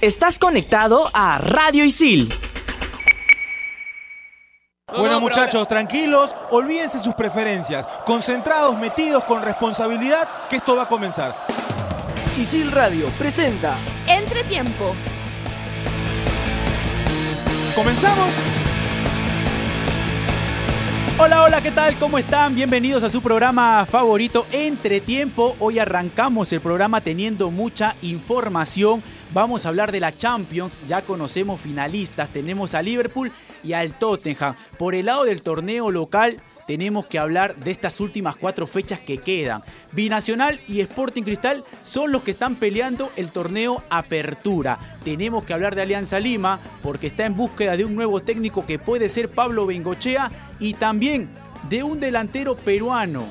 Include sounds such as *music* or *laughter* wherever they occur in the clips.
Estás conectado a Radio Isil. Bueno muchachos, tranquilos, olvídense sus preferencias, concentrados, metidos con responsabilidad, que esto va a comenzar. Isil Radio presenta Entretiempo. ¿Comenzamos? Hola, hola, ¿qué tal? ¿Cómo están? Bienvenidos a su programa favorito Entretiempo. Hoy arrancamos el programa teniendo mucha información. Vamos a hablar de la Champions, ya conocemos finalistas, tenemos a Liverpool y al Tottenham. Por el lado del torneo local, tenemos que hablar de estas últimas cuatro fechas que quedan. Binacional y Sporting Cristal son los que están peleando el torneo Apertura. Tenemos que hablar de Alianza Lima porque está en búsqueda de un nuevo técnico que puede ser Pablo Bengochea y también de un delantero peruano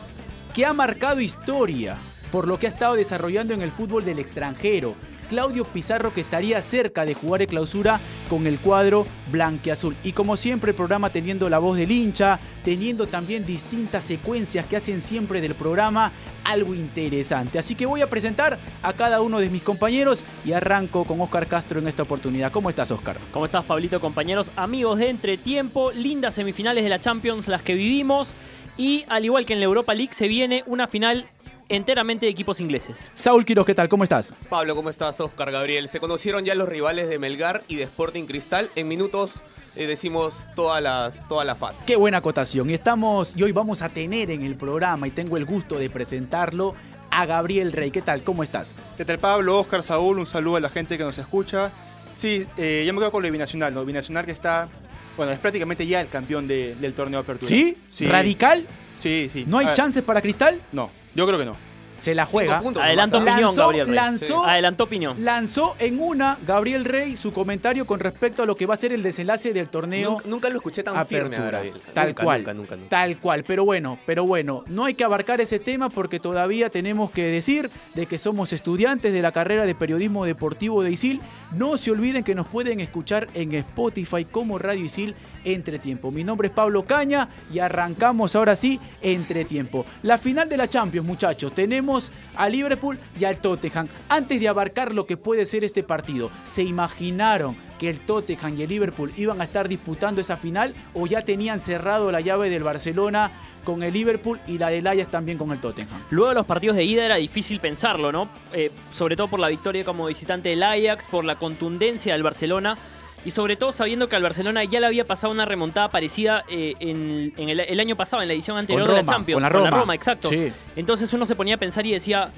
que ha marcado historia por lo que ha estado desarrollando en el fútbol del extranjero. Claudio Pizarro que estaría cerca de jugar en clausura con el cuadro blanqueazul. Y como siempre el programa teniendo la voz del hincha, teniendo también distintas secuencias que hacen siempre del programa algo interesante. Así que voy a presentar a cada uno de mis compañeros y arranco con Oscar Castro en esta oportunidad. ¿Cómo estás Oscar? ¿Cómo estás Pablito, compañeros, amigos de Entretiempo? Lindas semifinales de la Champions las que vivimos. Y al igual que en la Europa League se viene una final enteramente de equipos ingleses. Saúl Quiroz, ¿qué tal? ¿Cómo estás? Pablo, ¿cómo estás? Oscar Gabriel. Se conocieron ya los rivales de Melgar y de Sporting Cristal. En minutos eh, decimos todas las, toda la fase. Qué buena acotación. Y estamos, y hoy vamos a tener en el programa, y tengo el gusto de presentarlo, a Gabriel Rey. ¿Qué tal? ¿Cómo estás? ¿Qué tal Pablo, Oscar, Saúl? Un saludo a la gente que nos escucha. Sí, eh, ya me quedo con lo binacional, ¿no? Binacional que está, bueno, es prácticamente ya el campeón de- del torneo de apertura. ¿Sí? ¿Radical? Sí, sí. ¿No hay Ah, chances para Cristal? No, yo creo que no. Se la juega. Puntos Adelantó opinión, Lanzó- Gabriel Rey. lanzó- Adelantó opinión. Lanzó en una Gabriel Rey su comentario con respecto a lo que va a ser el desenlace del torneo. Nunca, nunca lo escuché tan firme a Apertura. Gabriel. Tal Nunca, cual. Nunca, nunca, nunca. Tal cual. Pero bueno, pero bueno, no hay que abarcar ese tema porque todavía tenemos que decir de que somos estudiantes de la carrera de periodismo deportivo de ISIL. No se olviden que nos pueden escuchar en Spotify como Radio ISIL Entretiempo. Mi nombre es Pablo Caña y arrancamos ahora sí Entretiempo. La final de la Champions, muchachos. Tenemos a Liverpool y al Tottenham. Antes de abarcar lo que puede ser este partido, ¿se imaginaron que el Tottenham y el Liverpool iban a estar disputando esa final o ya tenían cerrado la llave del Barcelona con el Liverpool y la del Ajax también con el Tottenham? Luego de los partidos de ida era difícil pensarlo, ¿no? Eh, sobre todo por la victoria como visitante del Ajax, por la contundencia del Barcelona y sobre todo sabiendo que al Barcelona ya le había pasado una remontada parecida eh, en, en el, el año pasado, en la edición anterior de la Roma, Champions. con la Roma. exacto. Sí. Entonces uno se ponía a pensar y decía,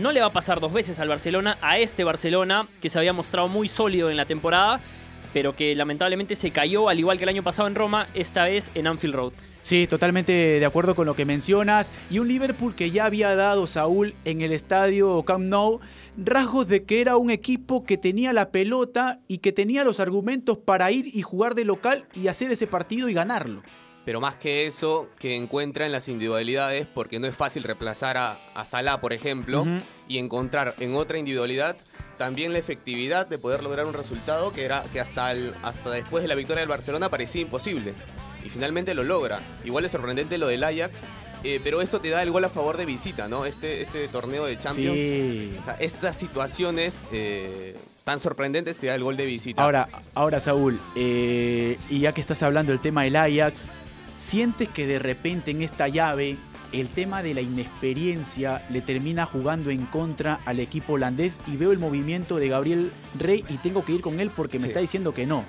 no le va a pasar dos veces al Barcelona, a este Barcelona que se había mostrado muy sólido en la temporada, pero que lamentablemente se cayó, al igual que el año pasado en Roma, esta vez en Anfield Road. Sí, totalmente de acuerdo con lo que mencionas. Y un Liverpool que ya había dado Saúl en el estadio Camp Nou rasgos de que era un equipo que tenía la pelota y que tenía los argumentos para ir y jugar de local y hacer ese partido y ganarlo. Pero más que eso, que encuentra en las individualidades, porque no es fácil reemplazar a, a Salah, por ejemplo, y encontrar en otra individualidad también la efectividad de poder lograr un resultado que era que hasta, el- hasta después de la victoria del Barcelona parecía imposible. Y finalmente lo logra. Igual es sorprendente lo del Ajax, eh, pero esto te da el gol a favor de visita, ¿no? Este, este torneo de Champions. Sí. O sea, estas situaciones eh, tan sorprendentes te da el gol de visita. Ahora, ahora Saúl, eh, y ya que estás hablando del tema del Ajax, ¿sientes que de repente en esta llave el tema de la inexperiencia le termina jugando en contra al equipo holandés? Y veo el movimiento de Gabriel Rey y tengo que ir con él porque me Sí. está diciendo que no.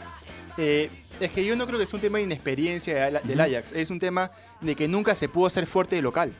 Eh, es que yo no creo que sea un tema de inexperiencia de del. Ajax. Es un tema de que nunca se pudo hacer fuerte de local.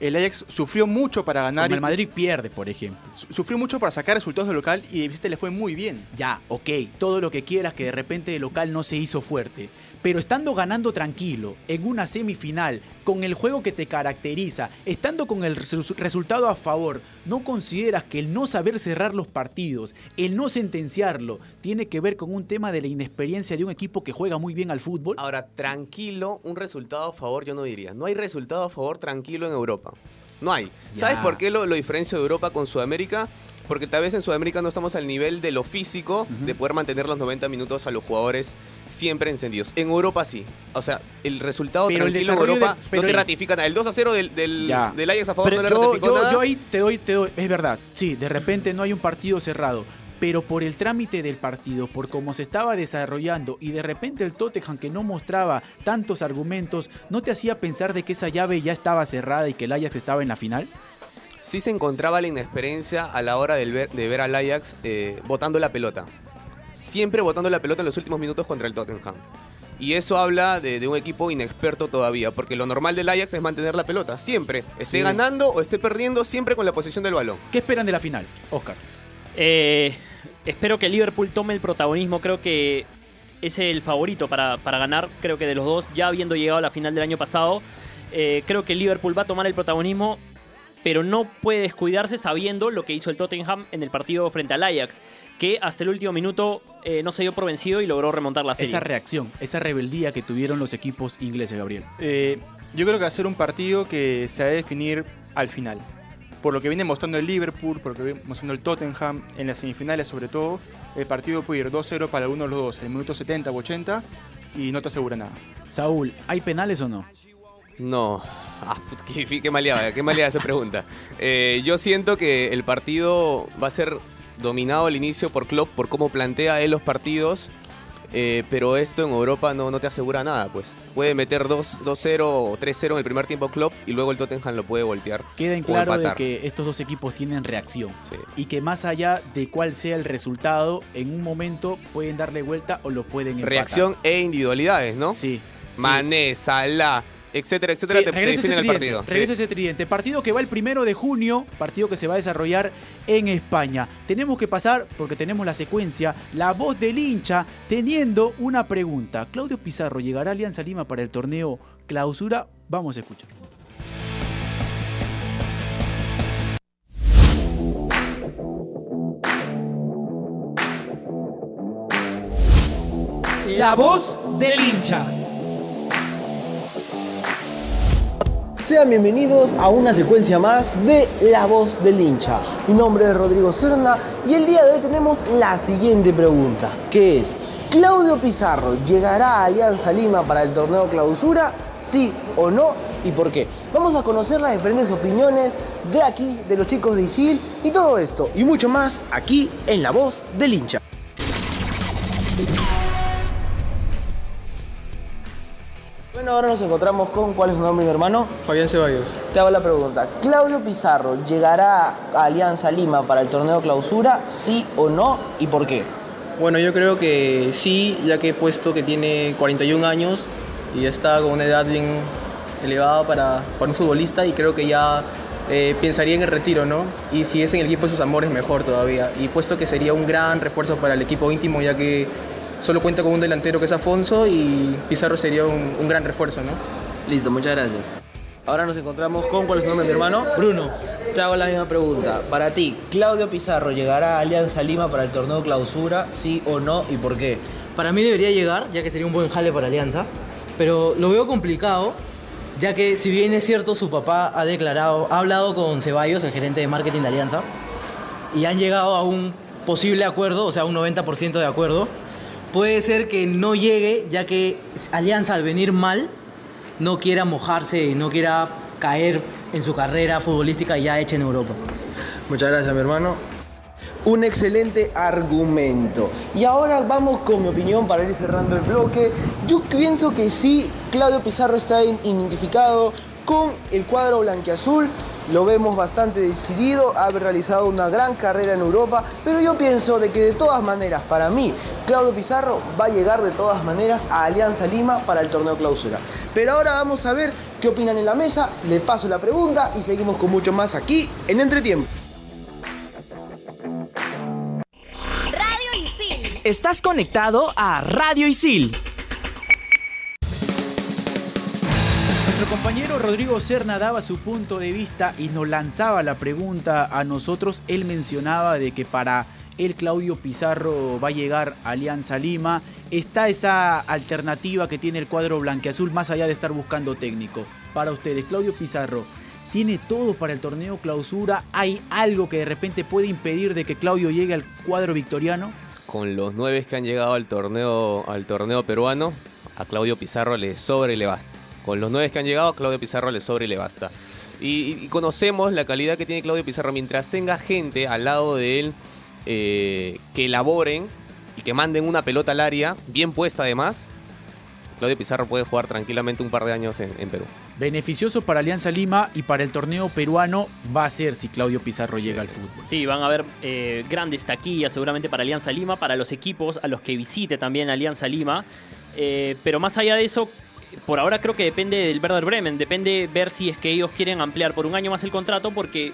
El Ajax sufrió mucho para ganar. Como el Madrid pierde, por ejemplo. su- Sufrió mucho para sacar resultados de local y de visita le fue muy bien. Ya, ok, todo lo que quieras que de repente el local no se hizo fuerte. Pero estando ganando tranquilo, en una semifinal, con el juego que te caracteriza, estando con el resu- resultado a favor, ¿no consideras que el no saber cerrar los partidos, el no sentenciarlo, tiene que ver con un tema de la inexperiencia de un equipo que juega muy bien al fútbol? Ahora, tranquilo, un resultado a favor yo no diría. No hay resultado a favor tranquilo en Europa. No hay. ¿Sabes por qué lo, lo diferencio de Europa con Sudamérica? Porque tal vez en Sudamérica no estamos al nivel de lo físico de poder mantener los 90 minutos a los jugadores siempre encendidos. En Europa sí. O sea, el resultado Pero el tranquilo en desarrollo Europa pero no se el- ratifica nada. El 2 a 0 del, del, Ajax a favor Pero no le yo, ratificó yo- nada. yo ahí te doy, te doy, es verdad, sí, de repente no hay un partido cerrado. pero por el trámite del partido, por cómo se estaba desarrollando y de repente el Tottenham que no mostraba tantos argumentos, ¿no te hacía pensar de que esa llave ya estaba cerrada y que el Ajax estaba en la final? Sí se encontraba la inexperiencia a la hora ver- de ver al Ajax eh, botando la pelota. Siempre botando la pelota en los últimos minutos contra el Tottenham. Y eso habla de, de un equipo inexperto todavía, porque lo normal del Ajax es mantener la pelota, siempre. Esté Sí. ganando o esté perdiendo, siempre con la posesión del balón. ¿Qué esperan de la final, Oscar? Eh, espero que el Liverpool tome el protagonismo. Creo que es el favorito para, para ganar. Creo que de los dos, ya habiendo llegado a la final del año pasado, eh, creo que el Liverpool va a tomar el protagonismo. Pero no puede descuidarse sabiendo lo que hizo el Tottenham en el partido frente al Ajax, que hasta el último minuto eh, no se dio por vencido y logró remontar la serie. Esa reacción, esa rebeldía que tuvieron los equipos ingleses, Gabriel. Eh, yo creo que va a ser un partido que se va a definir al final. Por lo que viene mostrando el Liverpool, por lo que viene mostrando el Tottenham, en las semifinales sobre todo, el partido puede ir 2-0 para uno de los dos, en el minuto 70 o 80, y no te asegura nada. Saúl, ¿hay penales o no? No. Ah, qué, qué maleada, qué maleada esa pregunta. Eh, yo siento que el partido va a ser dominado al inicio por Klopp, por cómo plantea él los partidos. eh, pero esto en Europa no, no te asegura nada, pues. Puede meter 2 2-0 o 3-0 en el primer tiempo Klopp y luego el Tottenham lo puede voltear. Queda en claro de que estos dos equipos tienen reacción. Sí. Y que más allá de cuál sea el resultado, en un momento pueden darle vuelta o lo pueden empatar. Reacción e individualidades, ¿no? Sí. sí. Mané, Salah, etcétera, etcétera, Sí, te, te regresa ese el tridente, partido. regresa ese tridente. Partido que va el primero de junio, partido que se va a desarrollar en España. Tenemos que pasar, porque tenemos la secuencia, la voz del hincha, teniendo una pregunta. ¿Claudio Pizarro llegará a Alianza Lima para el torneo clausura? Vamos a escuchar. La voz del hincha. Sean bienvenidos a una secuencia más de La Voz del Hincha. Mi nombre es Rodrigo Serna y el día de hoy tenemos la siguiente pregunta, que es, ¿Claudio Pizarro llegará a Alianza Lima para el torneo clausura? ¿Sí o no? ¿Y por qué? Vamos a conocer las diferentes opiniones de aquí, de los chicos de Isil y todo esto y mucho más aquí en La Voz del Hincha. Bueno, ahora nos encontramos con, ¿cuál es su nombre, mi hermano? Fabián Ceballos. Te hago la pregunta. ¿Claudio Pizarro llegará a Alianza Lima para el torneo clausura? ¿Sí o no? ¿Y por qué? Bueno, yo creo que sí, ya que he puesto que tiene 41 años y ya está con una edad bien elevada para, para un futbolista y creo que ya eh, pensaría en el retiro, ¿no? Y si es en el equipo de sus amores, mejor todavía. Y puesto que sería un gran refuerzo para el equipo íntimo, ya que solo cuenta con un delantero que es Afonso y Pizarro sería un, un gran refuerzo, ¿no? Listo, muchas gracias. Ahora nos encontramos con, ¿cuál es su nombre, mi hermano? Bruno. Te hago la misma pregunta. Para ti, ¿Claudio Pizarro llegará a Alianza Lima para el torneo clausura? ¿Sí o no? ¿Y por qué? Para mí debería llegar, ya que sería un buen jale para Alianza, pero lo veo complicado, ya que si bien es cierto su papá ha declarado, ha hablado con Ceballos, el gerente de marketing de Alianza, y han llegado a un posible acuerdo, o sea, un 90% de acuerdo, puede ser que no llegue, ya que Alianza al venir mal no quiera mojarse no quiera caer en su carrera futbolística ya hecha en Europa. Muchas gracias, mi hermano. Un excelente argumento. Y ahora vamos con mi opinión para ir cerrando el bloque. Yo pienso que sí, Claudio Pizarro está identificado con el cuadro blanquiazul. Lo vemos bastante decidido, ha realizado una gran carrera en Europa, pero yo pienso de que de todas maneras, para mí, Claudio Pizarro va a llegar de todas maneras a Alianza Lima para el torneo clausura. Pero ahora vamos a ver qué opinan en la mesa, le paso la pregunta y seguimos con mucho más aquí en Entretiempo. Radio Isil. Estás conectado a Radio Isil. Compañero Rodrigo Serna daba su punto de vista y nos lanzaba la pregunta a nosotros. Él mencionaba de que para él Claudio Pizarro va a llegar a Alianza Lima. Está esa alternativa que tiene el cuadro blanqueazul más allá de estar buscando técnico. Para ustedes, Claudio Pizarro, ¿tiene todo para el torneo clausura? ¿Hay algo que de repente puede impedir de que Claudio llegue al cuadro victoriano? Con los nueve que han llegado al torneo, al torneo peruano, a Claudio Pizarro le sobra y le basta. Con los nueve que han llegado, a Claudio Pizarro le sobra y le basta. Y, y conocemos la calidad que tiene Claudio Pizarro. Mientras tenga gente al lado de él eh, que elaboren y que manden una pelota al área, bien puesta además, Claudio Pizarro puede jugar tranquilamente un par de años en, en Perú. Beneficioso para Alianza Lima y para el torneo peruano va a ser si Claudio Pizarro llega al fútbol. Sí, van a haber eh, grandes taquillas seguramente para Alianza Lima, para los equipos a los que visite también Alianza Lima. Eh, pero más allá de eso, por ahora creo que depende del Werder Bremen. Depende ver si es que ellos quieren ampliar por un año más el contrato porque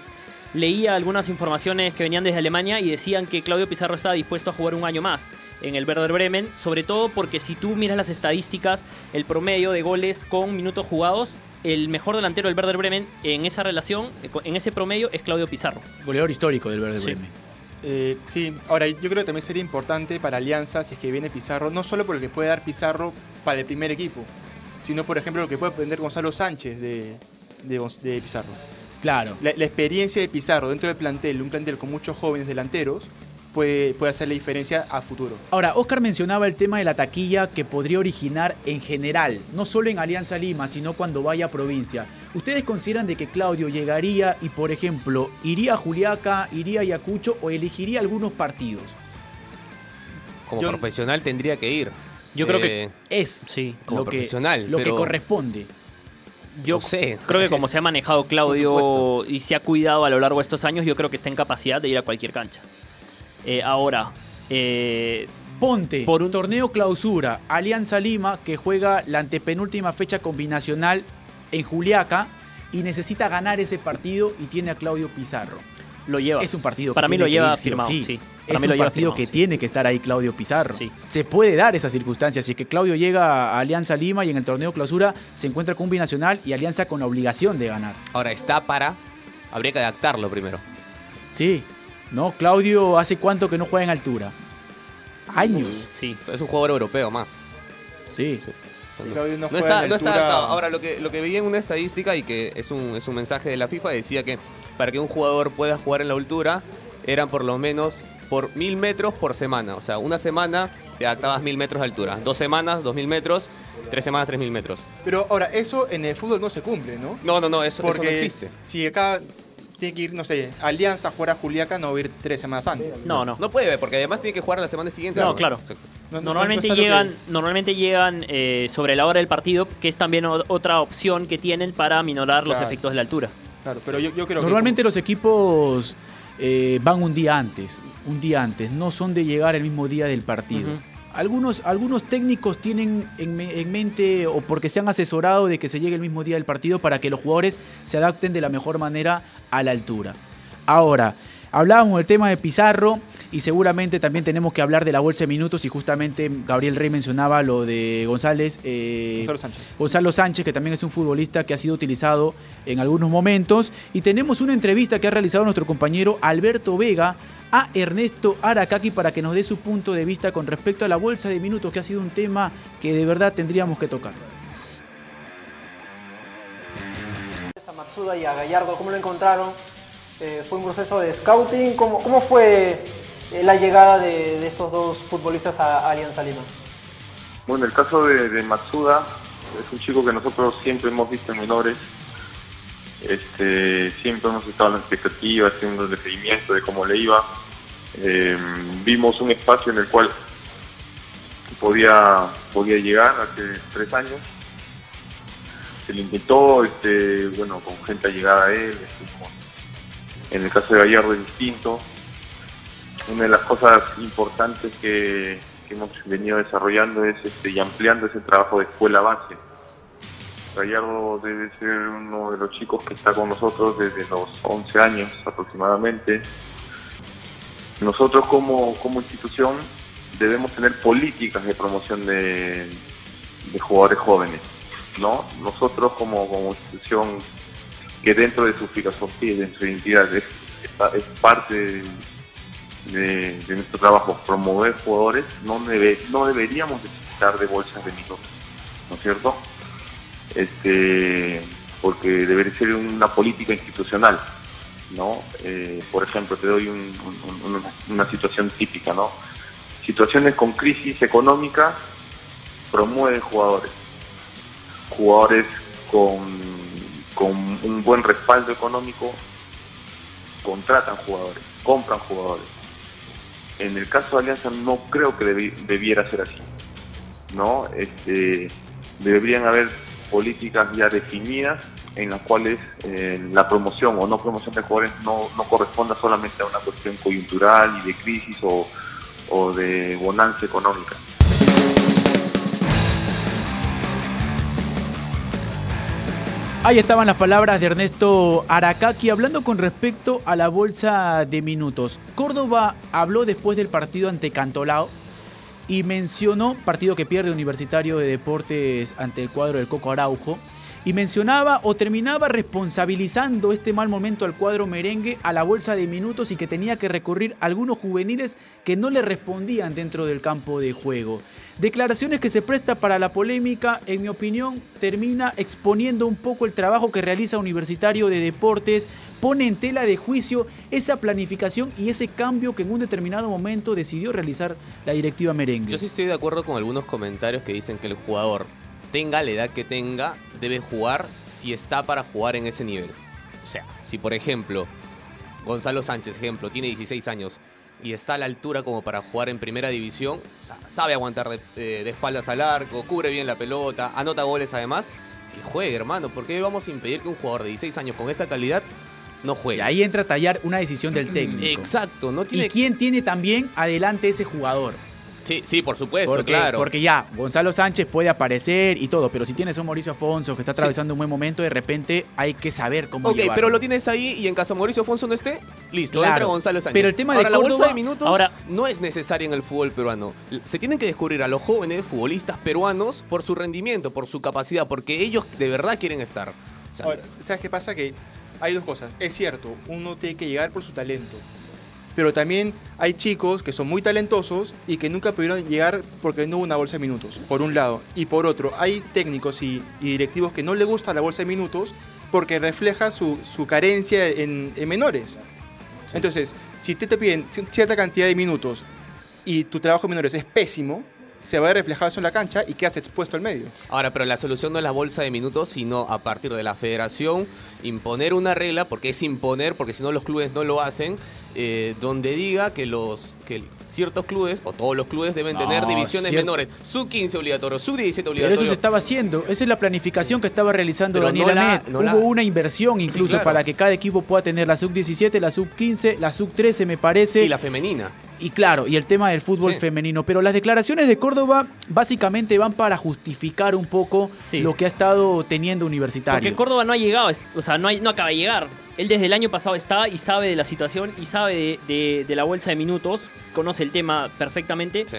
leía algunas informaciones que venían desde Alemania y decían que Claudio Pizarro estaba dispuesto a jugar un año más en el Werder Bremen, sobre todo porque si tú miras las estadísticas, el promedio de goles con minutos jugados, el mejor delantero del Werder Bremen en esa relación, en ese promedio, es Claudio Pizarro. Goleador histórico del Werder Sí. Bremen. Eh, sí, ahora yo creo que también sería importante para Alianza si es que viene Pizarro, no solo por lo que puede dar Pizarro para el primer equipo, sino por ejemplo lo que puede aprender Gonzalo Sánchez de, de Pizarro. Claro. La, la experiencia de Pizarro dentro del plantel, un plantel con muchos jóvenes delanteros, puede, puede hacer la diferencia a futuro. Ahora, Oscar mencionaba el tema de la taquilla que podría originar en general, no solo en Alianza Lima, sino cuando vaya a provincia. ¿Ustedes consideran de que Claudio llegaría y, por ejemplo, iría a Juliaca, iría a Ayacucho o elegiría algunos partidos? Como Yo- profesional tendría que ir. Yo creo que Eh, Es Sí. Como lo, que, profesional, lo que corresponde. Yo No sé. *laughs* creo que como se ha manejado Claudio y se ha cuidado a lo largo de estos años, yo creo que está en capacidad de ir a cualquier cancha. Eh, ahora, eh, Ponte, Por un- torneo clausura, Alianza Lima, que juega la antepenúltima fecha combinacional en Juliaca y necesita ganar ese partido y tiene a Claudio Pizarro. lo lleva. Es un partido Para que mí tiene lo que lleva ir sí o firmado, sí. sí. Para Es un partido que sí. tiene que estar ahí Claudio Pizarro. Sí. Se puede dar esa circunstancia. Si es que Claudio llega a Alianza Lima y en el torneo clausura se encuentra con un binacional y Alianza con la obligación de ganar. Ahora está para. Habría que adaptarlo primero. Sí. No, Claudio hace cuánto que no juega en altura. Años. Sí. Es un jugador europeo más. Sí. Claudio no No juega está, no está adaptado. Ahora, lo que, lo que veía en una estadística y que es un, es un mensaje de la FIFA, decía que para que un jugador pueda jugar en la altura eran por lo menos por mil metros por semana. O sea, una semana te adaptabas mil metros de altura. Dos semanas, dos mil metros. Tres semanas, tres mil metros. Pero ahora, eso en el fútbol no se cumple, ¿no? No, no, no, eso, eso Porque no existe. si acá tiene que ir, no sé, Alianza fuera a Juliaca, no va a ir tres semanas antes. No, no. No puede, porque además tiene que jugar la semana siguiente. No, claro. Exacto. No- no- Normalmente no llegan, que- normalmente llegan eh, sobre la hora del partido, que es también otra opción que tienen para minorar los efectos de la altura. Claro, pero yo, yo creo Normalmente que... los equipos eh, van un día antes, un día antes, no son de llegar el mismo día del partido. Algunos, algunos técnicos tienen en, me- en mente o porque se han asesorado de que se llegue el mismo día del partido para que los jugadores se adapten de la mejor manera a la altura. Ahora, hablábamos del tema de Pizarro y seguramente también tenemos que hablar de la bolsa de minutos y justamente Gabriel Rey mencionaba lo de González. eh, Gonzalo Sánchez. Gonzalo Sánchez, que también es un futbolista que ha sido utilizado en algunos momentos. Y tenemos una entrevista que ha realizado nuestro compañero Alberto Vega a Ernesto Aracaki para que nos dé su punto de vista con respecto a la bolsa de minutos, que ha sido un tema que de verdad tendríamos que tocar. A Matsuda y a Gallardo, ¿cómo lo encontraron? Eh, ¿Fue un proceso de scouting? ¿Cómo, cómo fue la llegada de, estos dos futbolistas a, Alianza Lima? Bueno, el caso de, Matsuda es un chico que nosotros siempre hemos visto en menores. Este, siempre hemos estado en la expectativa, haciendo el seguimiento de cómo le iba. Eh, vimos un espacio en el cual podía, podía llegar hace tres años. Se le invitó, este, bueno, con gente allegada a él. estuvimos- En el caso de Gallardo es distinto. Una de las cosas importantes que, hemos venido desarrollando es este, y ampliando ese trabajo de escuela base. Gallardo debe ser uno de los chicos que está con nosotros desde los 11 años aproximadamente. Nosotros como, como institución debemos tener políticas de promoción de, de jugadores jóvenes. ¿no? Nosotros como, como institución que dentro de su filosofía y de su identidad es, es- es parte de, de nuestro trabajo promover jugadores, no, debe- no deberíamos necesitar de bolsas de minutos, ¿no es cierto? Este, porque debería ser una política institucional, ¿no? Eh, por ejemplo, te doy un- un- un- una, situación típica, ¿no? Situaciones con crisis económica promueven jugadores, jugadores con, con un buen respaldo económico contratan jugadores, compran jugadores. En el caso de Alianza no creo que debi- debiera ser así. ¿no? Este, deberían haber políticas ya definidas en las cuales eh, la promoción o no promoción de jugadores no, no corresponda solamente a una cuestión coyuntural y de crisis o, o de bonanza económica. Ahí estaban las palabras de Ernesto Aracaki hablando con respecto a la bolsa de minutos. Córdoba habló después del partido ante Cantolao y mencionó, partido que pierde Universitario de Deportes ante el cuadro del Coco Araujo, y mencionaba o terminaba responsabilizando este mal momento al cuadro merengue a la bolsa de minutos y que tenía que recurrir algunos juveniles que no le respondían dentro del campo de juego. Declaraciones que se presta para la polémica, en mi opinión, termina exponiendo un poco el trabajo que realiza Universitario de Deportes, pone en tela de juicio esa planificación y ese cambio que en un determinado momento decidió realizar la directiva merengue. Yo sí estoy de acuerdo con algunos comentarios que dicen que el jugador, tenga la edad que tenga, debe jugar si está para jugar en ese nivel. O sea, si por ejemplo, Gonzalo Sánchez, ejemplo, tiene 16 años y está a la altura como para jugar en primera división, o sea, sabe aguantar de, eh, de espaldas al arco, cubre bien la pelota, anota goles además, que juegue, hermano. ¿Por qué vamos a impedir que un jugador de 16 años con esa calidad no juegue? Y ahí entra a tallar una decisión del técnico. Exacto, no tiene ¿Y quién tiene también adelante ese jugador? Sí, sí, por supuesto, Porque, claro. porque ya, Gonzalo Sánchez puede aparecer y todo, pero si tienes a un Mauricio Afonso que está atravesando un buen momento, de repente hay que saber cómo Ok, llevarlo. pero lo tienes ahí y en caso Mauricio Afonso no esté, listo, Claro. entra Gonzalo Sánchez. Pero el tema de ahora, la bolsa de minutos ahora- no es necesaria en el fútbol peruano. Se tienen que descubrir a los jóvenes futbolistas peruanos por su rendimiento, por su capacidad, porque ellos de verdad quieren estar. O sea, Ahora, ¿sabes qué pasa? Que hay dos cosas. Es cierto, uno tiene que llegar por su talento. Pero también hay chicos que son muy talentosos y que nunca pudieron llegar porque no hubo una bolsa de minutos, por un lado. Y por otro, hay técnicos y, y directivos que no les gusta la bolsa de minutos porque refleja su, su carencia en, en menores. Entonces, si te, te piden cierta cantidad de minutos y tu trabajo en menores es pésimo, se va a ver reflejado eso en la cancha y quedas expuesto al medio. Ahora, pero la solución no es la bolsa de minutos, sino a partir de la federación imponer una regla, porque es imponer, porque si no los clubes no lo hacen, eh, donde diga que los que ciertos clubes, o todos los clubes, deben No, tener divisiones cierto. menores. Sub 15 obligatorio, sub 17 Pero obligatorio. eso se estaba haciendo, esa es la planificación que estaba realizando Pero Daniel no la- Amet. no Hubo la- una inversión incluso claro. para que cada equipo pueda tener la sub-17, la sub-15, la sub-13 me parece. Y la femenina. Y claro, y el tema del fútbol Sí. femenino. Pero las declaraciones de Córdoba básicamente van para justificar un poco Sí. lo que ha estado teniendo Universitario. Porque Córdoba no ha llegado, o sea, no, hay- no acaba de llegar. Él desde el año pasado está y sabe de la situación y sabe de, de- de la bolsa de minutos, conoce el tema perfectamente. Sí.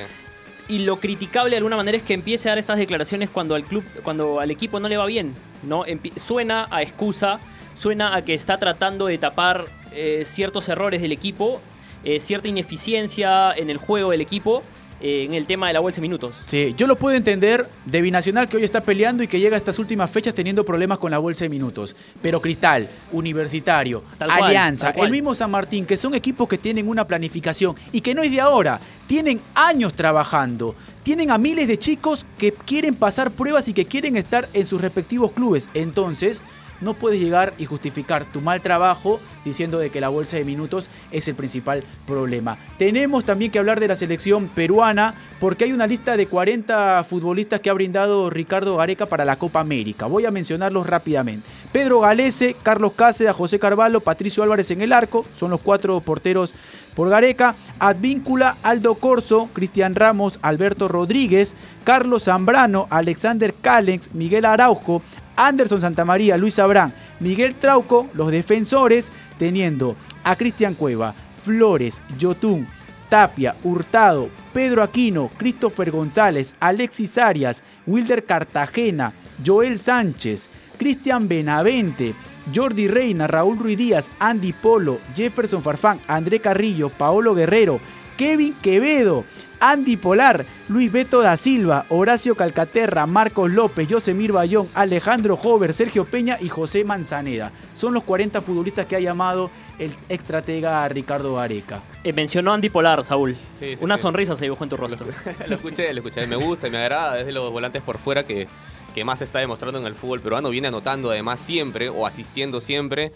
Y lo criticable de alguna manera es que empiece a dar estas declaraciones cuando al club, cuando al equipo no le va bien, ¿no? Suena a excusa, suena a que está tratando de tapar eh, ciertos errores del equipo, eh, cierta ineficiencia en el juego del equipo, en el tema de la bolsa de minutos. Sí, yo lo puedo entender de Binacional que hoy está peleando y que llega a estas últimas fechas teniendo problemas con la bolsa de minutos. Pero Cristal, Universitario, cual, Alianza, el mismo San Martín, que son equipos que tienen una planificación y que no es de ahora, tienen años trabajando. Tienen a miles de chicos que quieren pasar pruebas y que quieren estar en sus respectivos clubes. Entonces, no puedes llegar y justificar tu mal trabajo diciendo de que la bolsa de minutos es el principal problema. Tenemos también que hablar de la selección peruana porque hay una lista de 40 futbolistas que ha brindado Ricardo Gareca para la Copa América. Voy a mencionarlos rápidamente. Pedro Galese, Carlos Cáceres, José Carvalho, Patricio Álvarez en el arco, son los cuatro porteros por Gareca, Advíncula, Aldo Corso, Cristian Ramos, Alberto Rodríguez, Carlos Zambrano, Alexander Calex, Miguel Araujo, Anderson Santamaría, Luis Abrán, Miguel Trauco, los defensores, teniendo a Cristian Cueva, Flores, Yotún, Tapia, Hurtado, Pedro Aquino, Christopher González, Alexis Arias, Wilder Cartagena, Joel Sánchez, Cristian Benavente, Jordi Reina, Raúl Ruiz Díaz, Andy Polo, Jefferson Farfán, André Carrillo, Paolo Guerrero, Kevin Quevedo, Andy Polar, Luis Beto da Silva, Horacio Calcaterra, Marcos López, Yosemir Bayón, Alejandro Hover, Sergio Peña y José Manzaneda. Son los 40 futbolistas que ha llamado el estratega Ricardo Gareca. Eh, mencionó Andy Polar, Saúl. Sí, sí, Una sí. sonrisa se dibujó en tu rostro. lo escuché, lo escuché. Me gusta y me agrada. Es de los volantes por fuera que, que más se está demostrando en el fútbol peruano. Viene anotando además siempre o asistiendo siempre.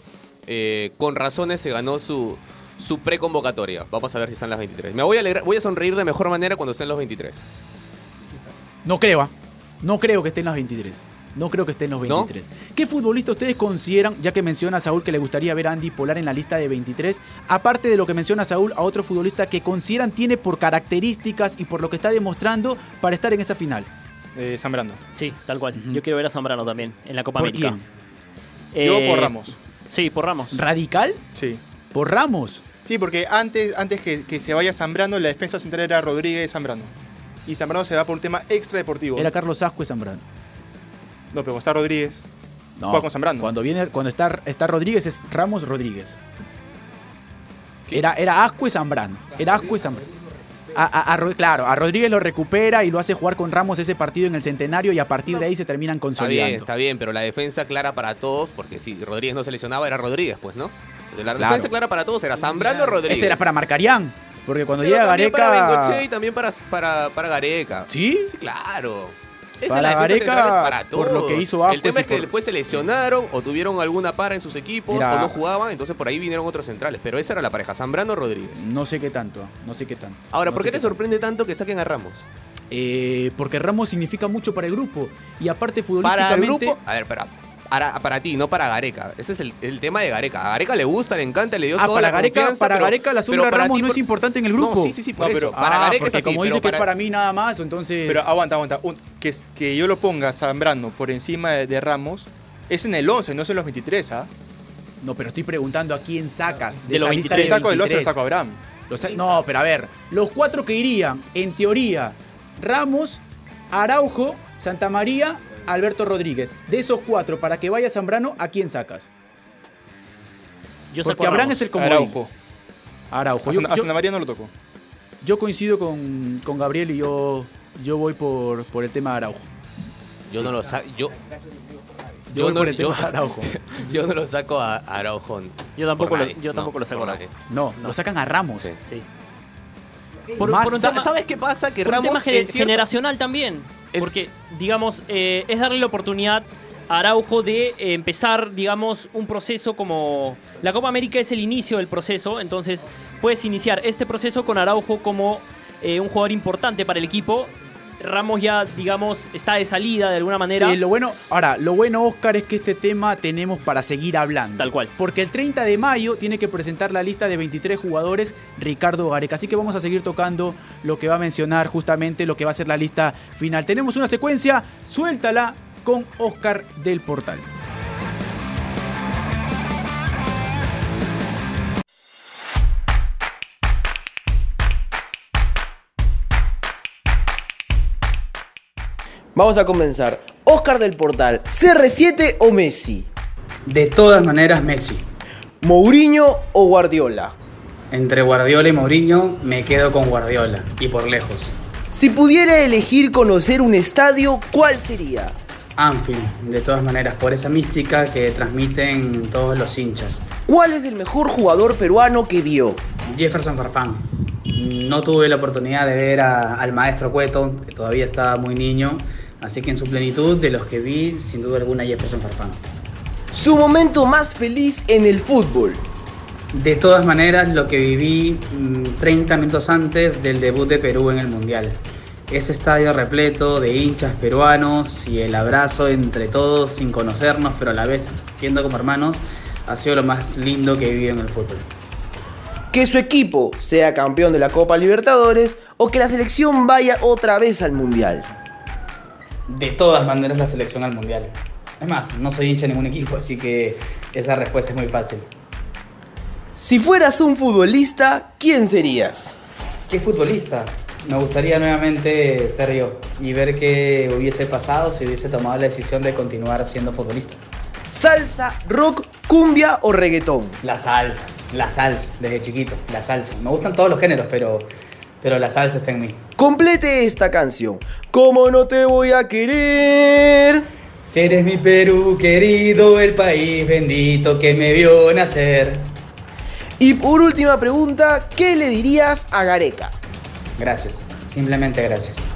Eh, con razones se ganó su, su preconvocatoria. Vamos a ver si están las 23. Me voy a, alegrar- voy a sonreír de mejor manera cuando estén los 23. No creo, ¿ah? No creo que estén los 23. No creo que estén los ¿No? 23. ¿Qué futbolista ustedes consideran, ya que menciona Saúl que le gustaría ver a Andy Polar en la lista de 23, aparte de lo que menciona Saúl, a otro futbolista que consideran tiene por características y por lo que está demostrando para estar en esa final? Eh, Zambrano. Sí, tal cual. Yo quiero ver a Zambrano también en la Copa ¿Por América. quién? Yo Eh, por Ramos. Sí, por Ramos. ¿Radical? Sí. ¿Por Ramos? Sí, porque antes, antes que, que se vaya Zambrano, la defensa central era Rodríguez Zambrano. Y Zambrano se va por un tema extra deportivo. Era Carlos Ascue Zambrano. No, pero está Rodríguez. No, Juega con Zambrano. Cuando viene, cuando está, está Rodríguez es Ramos Rodríguez. Era, era Ascue Zambrano. Era Ascue Zambrano. A, a- a Ro- claro, a Rodríguez lo recupera y lo hace jugar con Ramos ese partido en el centenario y a partir de ahí se terminan Está bien, consolidando. está bien, pero la defensa clara para todos, porque si Rodríguez no se lesionaba, era Rodríguez, pues, ¿no? La Claro. defensa clara para todos era Zambrano Rodríguez. Ese era para Marcarián. Porque cuando Pero llega también para Gareca. Bengoche y también para, para, para Gareca. ¿Sí? Sí, claro. Esa Para es la Gareca, para por lo todos. que hizo Ascuez El tema es que por- después se lesionaron o tuvieron alguna para en sus equipos Mira. o no jugaban, entonces por ahí vinieron otros centrales. Pero esa era la pareja, Zambrano Rodríguez. No sé qué tanto, no sé qué tanto. Ahora, No ¿por qué te sorprende tanto que saquen a Ramos? Eh, porque Ramos significa mucho para el grupo. Y aparte Para el futbolísticamente. grupo. A ver, para, para, para ti, no para Gareca. Ese es el, el tema de Gareca. A Gareca le gusta, le encanta, le dio Ah, toda para la Gareca, confianza, para pero- Gareca la sombra Ramos ti, no por- es importante en el grupo. No, sí, sí, sí, por No, eso. pero- para Ah, Gareca porque es así, como pero dice que para- es para mí nada más, entonces. Pero aguanta, aguanta. Un- que, que yo lo ponga a Zambrano por encima de, de Ramos es en el 11, no es en los 23, ¿ah? No, pero estoy preguntando a quién sacas. De los esa lista Si de saco del 11, 23. saco a Abraham. Los no, pero a ver, los cuatro que irían, en teoría, Ramos, Araujo, Santa María, Alberto Rodríguez. De esos cuatro, para que vaya Zambrano, ¿a quién sacas? Yo saco Porque Abraham Ramos. es el comodín. Araujo. Araujo. A Yo, Santa- a yo- Santa María no lo tocó. yo coincido con, con Gabriel y yo, yo voy por, por el tema de Araujo. Yo no lo saco. Yo, Yo, voy no- por yo- Araujo. *laughs* yo no lo saco a Araujo. Yo tampoco por lo- yo tampoco No, lo saco por a nadie. No, lo sacan a Ramos. Sí. Sí. Más- un tema- ¿Sabes qué pasa? Que Por un tema generacional también. Porque, digamos, eh, es darle la oportunidad a Araujo de eh, empezar, digamos, un proceso como... La Copa América es el inicio del proceso, entonces puedes iniciar este proceso con Araujo como eh, un jugador importante para el equipo. Ramos ya, digamos, está de salida de alguna manera. Sí, lo bueno, ahora, lo bueno, Oscar, es que este tema tenemos para seguir hablando. Tal cual. Porque el 30 de mayo tiene que presentar la lista de 23 jugadores Ricardo Gareca. Así que vamos a seguir tocando lo que va a mencionar justamente, lo que va a ser la lista final. Tenemos una secuencia, suéltala con Oscar del Portal. Vamos a comenzar. Oscar del Portal, ¿CR7 o Messi? De todas maneras, Messi. ¿Mourinho o Guardiola? Entre Guardiola y Mourinho, me quedo con Guardiola, y por lejos. Si pudiera elegir conocer un estadio, ¿cuál sería? Anfield, de todas maneras, por esa mística que transmiten todos los hinchas. ¿Cuál es el mejor jugador peruano que vio? Jefferson Farfán. No tuve la oportunidad de ver a- al maestro Cueto, que todavía estaba muy niño, así que en su plenitud, de los que vi, sin duda alguna, Jefferson Farfán. Su momento más feliz en el fútbol. De todas maneras, lo que viví mm, 30 minutos antes del debut de Perú en el Mundial. Ese estadio repleto de hinchas peruanos y el abrazo entre todos sin conocernos, pero a la vez siendo como hermanos, ha sido lo más lindo que he vivido en el fútbol. Que su equipo sea campeón de la Copa Libertadores o que la selección vaya otra vez al Mundial. De todas maneras, la selección al Mundial. Es más, no soy hincha de ningún equipo, así que esa respuesta es muy fácil. Si fueras un futbolista, ¿quién serías? ¿Qué futbolista? Me gustaría nuevamente ser yo y ver qué hubiese pasado si hubiese tomado la decisión de continuar siendo futbolista. ¿Salsa, rock, cumbia o reggaetón? La salsa, la salsa, desde chiquito, la salsa. Me gustan todos los géneros, pero, pero la salsa está en mí. Complete esta canción. ¿Cómo no te voy a querer? Si eres mi Perú querido, el país bendito que me vio nacer. Y por última pregunta, ¿qué le dirías a Gareca? Gracias, simplemente gracias.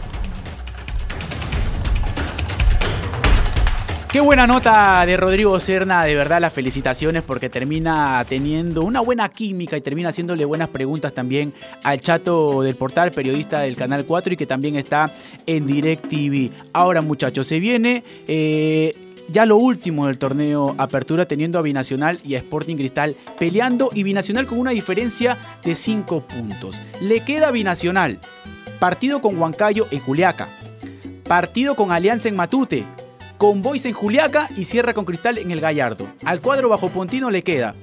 Qué buena nota de Rodrigo Serna, de verdad las felicitaciones porque termina teniendo una buena química y termina haciéndole buenas preguntas también al chato del portal, periodista del Canal 4 y que también está en DirecTV. Ahora muchachos, se viene eh, ya lo último del torneo Apertura teniendo a Binacional y a Sporting Cristal peleando y Binacional con una diferencia de 5 puntos. Le queda Binacional, partido con Huancayo en Juliaca, partido con Alianza en Matute, con Boys en Juliaca y cierra con Cristal en el Gallardo. Al cuadro bajo Pontino le queda,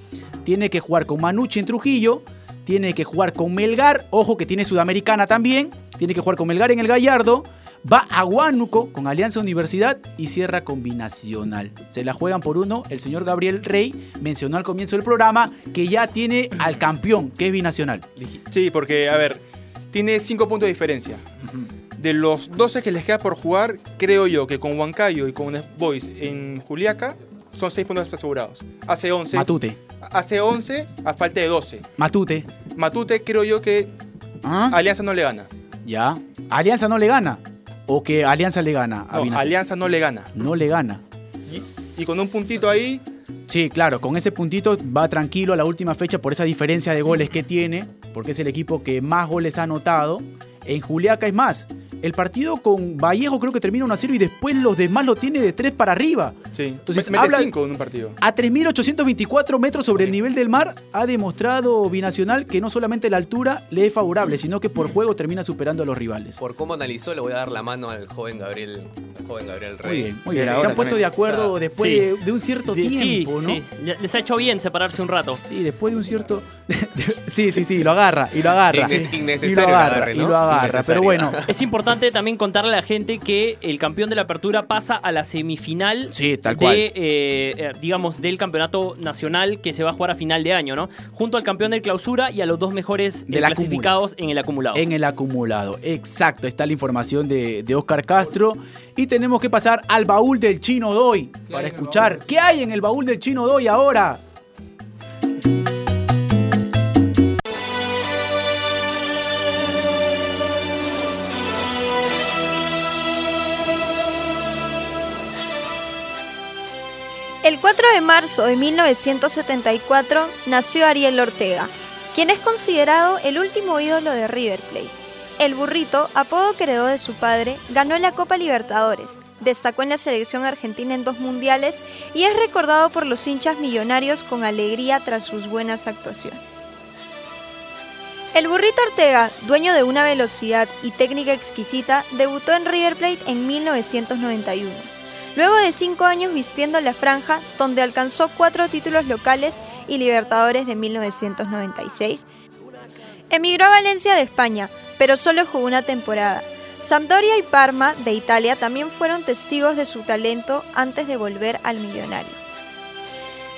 tiene que jugar con Manucci en Trujillo, tiene que jugar con Melgar, ojo que tiene Sudamericana también, tiene que jugar con Melgar en el Gallardo, va a Huánuco con Alianza Universidad y cierra con Binacional. Se la juegan por uno, el señor Gabriel Rey mencionó al comienzo del programa que ya tiene al campeón, que es Binacional. Sí, porque, a ver, tiene 5 puntos de diferencia. De los 12 que les queda por jugar, creo yo que con Huancayo y con Boys en Juliaca son 6 puntos asegurados. Hace 11. Matute. Hace 11 a falta de 12. Matute. Matute creo yo que ¿Ah? Alianza no le gana. Ya. Alianza no le gana. O que Alianza le gana a No. Alianza no le gana. No le gana. Y con un puntito ahí, Sí, claro, con ese puntito va tranquilo a la última fecha por esa diferencia de goles que tiene, porque es el equipo que más goles ha anotado. En Juliaca es más. El partido con Vallejo creo que termina 1 a 0 y después los demás lo tiene de 3 para arriba. sí. Entonces, mete habla- 5 en un partido. A 3.824 metros sobre el nivel del mar ha demostrado Binacional que no solamente la altura le es favorable, sino que por juego termina superando a los rivales. Por cómo analizó, le voy a dar la mano al joven Gabriel, al joven Gabriel Rey. Muy bien, muy bien. Sí, Se han sí, puesto de acuerdo o sea, después sí. de, de un cierto Sí, tiempo, ¿no? sí. Les ha hecho bien separarse un rato. Sí, después de un cierto. *laughs* sí, sí, sí, lo agarra y lo agarra. Y innecesario lo el agarra, agarre, y ¿no? lo agarra. Pero bueno, Es importante también contarle a la gente que el campeón de la apertura pasa a la semifinal Sí, tal cual. eh, eh, digamos, del campeonato nacional que se va a jugar a final de año, ¿no? Junto al campeón de clausura y a los dos mejores eh, Del clasificados en el acumulado. en el acumulado. Exacto, está la información de, de Oscar Castro. Y tenemos que pasar al baúl del chino Doy para escuchar qué hay en el baúl del chino Doy ahora. 4 de marzo de 1974 nació Ariel Ortega, quien es considerado el último ídolo de River Plate. El burrito, apodo que heredó de su padre, ganó la Copa Libertadores, destacó en la selección argentina en dos mundiales y es recordado por los hinchas millonarios con alegría tras sus buenas actuaciones. El burrito Ortega, dueño de una velocidad y técnica exquisita, debutó en River Plate en 1991. Luego de cinco años vistiendo la franja, donde alcanzó cuatro títulos locales y Libertadores de 1996, emigró a Valencia de España, pero solo jugó una temporada. Sampdoria y Parma de Italia también fueron testigos de su talento antes de volver al millonario.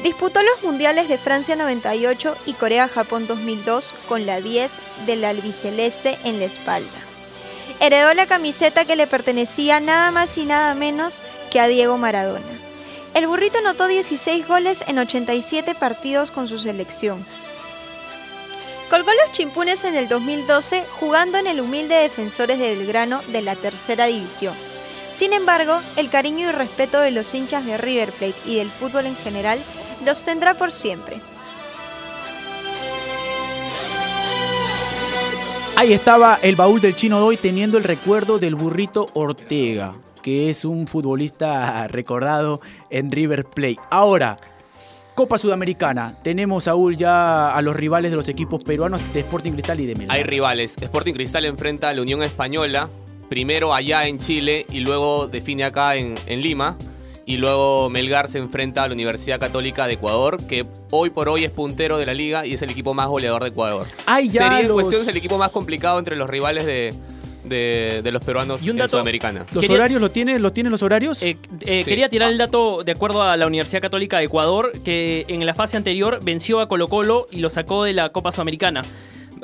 Disputó los Mundiales de Francia 98 y Corea-Japón 2002 con la 10 del albiceleste en la espalda. Heredó la camiseta que le pertenecía nada más y nada menos que a Diego Maradona. El burrito anotó 16 goles en 87 partidos con su selección. Colgó los chimpunes en el 2012 jugando en el humilde Defensores de Belgrano de la tercera división. Sin embargo, el cariño y respeto de los hinchas de River Plate y del fútbol en general los tendrá por siempre. Ahí estaba el baúl del chino Doy teniendo el recuerdo del burrito Ortega, que es un futbolista recordado en River Plate. Ahora, Copa Sudamericana. Tenemos, Saúl, ya a los rivales de los equipos peruanos de Sporting Cristal y de Melgar. Hay rivales. Sporting Cristal enfrenta a la Unión Española, primero allá en Chile y luego define acá en Lima. Y luego Melgar se enfrenta a la Universidad Católica de Ecuador, que hoy por hoy es puntero de la liga y es el equipo más goleador de Ecuador. Ay, ya Sería en los- cuestión es el equipo más complicado entre los rivales de, de- de los peruanos Y un en Sudamericana. ¿Los Quería- horarios lo tiene, lo tienen los horarios? Eh, eh, Sí. Quería tirar el dato de acuerdo a la Universidad Católica de Ecuador, que en la fase anterior venció a Colo Colo y lo sacó de la Copa Sudamericana.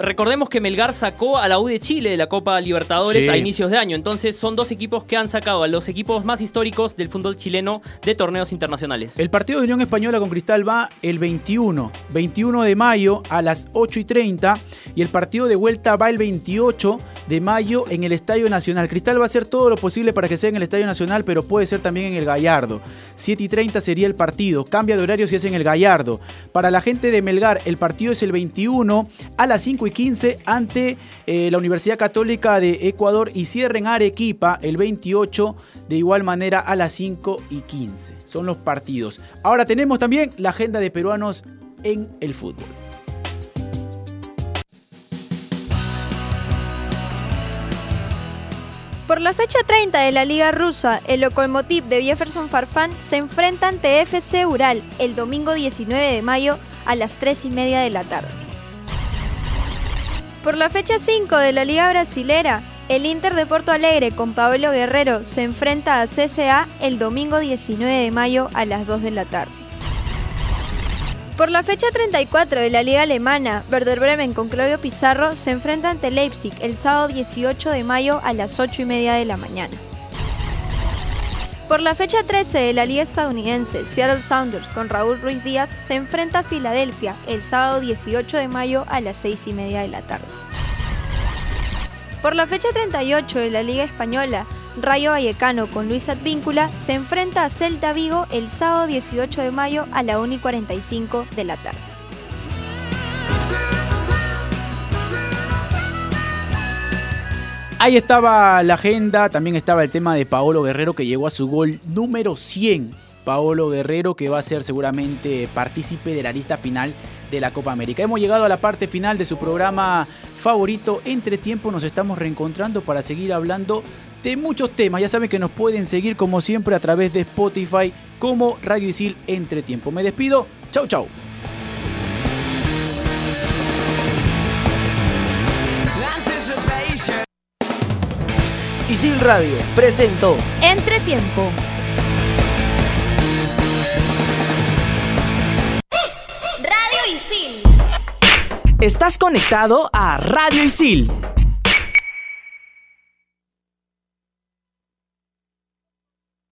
Recordemos que Melgar sacó a la U de Chile de la Copa Libertadores Sí. a inicios de año. Entonces son dos equipos que han sacado a los equipos más históricos del fútbol chileno de torneos internacionales. El partido de Unión Española con Cristal va el 21, 21 de mayo a las 8 y 30 y el partido de vuelta va el 28 de mayo en el Estadio Nacional. Cristal va a hacer todo lo posible para que sea en el Estadio Nacional, pero puede ser también en el Gallardo. 7 y 30 sería el partido. Cambia de horario si es en el Gallardo. Para la gente de Melgar, el partido es el 21 a las 5 y 15 ante eh, la Universidad Católica de Ecuador y cierren Arequipa el 28 de igual manera a las 5 y 15. Son los partidos. Ahora tenemos también la agenda de peruanos en el fútbol. Por la fecha 30 de la Liga Rusa, el Lokomotiv de Jefferson Farfán se enfrenta ante FC Ural el domingo 19 de mayo a las 3 y media de la tarde. Por la fecha 5 de la Liga Brasilera, el Inter de Porto Alegre con Pablo Guerrero se enfrenta a CSA el domingo 19 de mayo a las 2 de la tarde. Por la fecha 34 de la Liga Alemana, Werder Bremen con Claudio Pizarro se enfrenta ante Leipzig el sábado 18 de mayo a las 8 y media de la mañana. Por la fecha 13 de la Liga Estadounidense, Seattle Sounders con Raúl Ruiz Díaz se enfrenta a Filadelfia el sábado 18 de mayo a las 6 y media de la tarde. Por la fecha 38 de la Liga Española, Rayo Vallecano con Luis Advíncula se enfrenta a Celta Vigo el sábado 18 de mayo a la 1 y 45 de la tarde. Ahí estaba la agenda, también estaba el tema de Paolo Guerrero que llegó a su gol número 100. Paolo Guerrero que va a ser seguramente partícipe de la lista final de la Copa América. Hemos llegado a la parte final de su programa favorito. Entre tiempo nos estamos reencontrando para seguir hablando de muchos temas. Ya saben que nos pueden seguir como siempre a través de Spotify como Radio Isil Entre Tiempo. Me despido. Chau, chau. Isil Radio presentó Entretiempo. Radio Isil. Estás conectado a Radio Isil.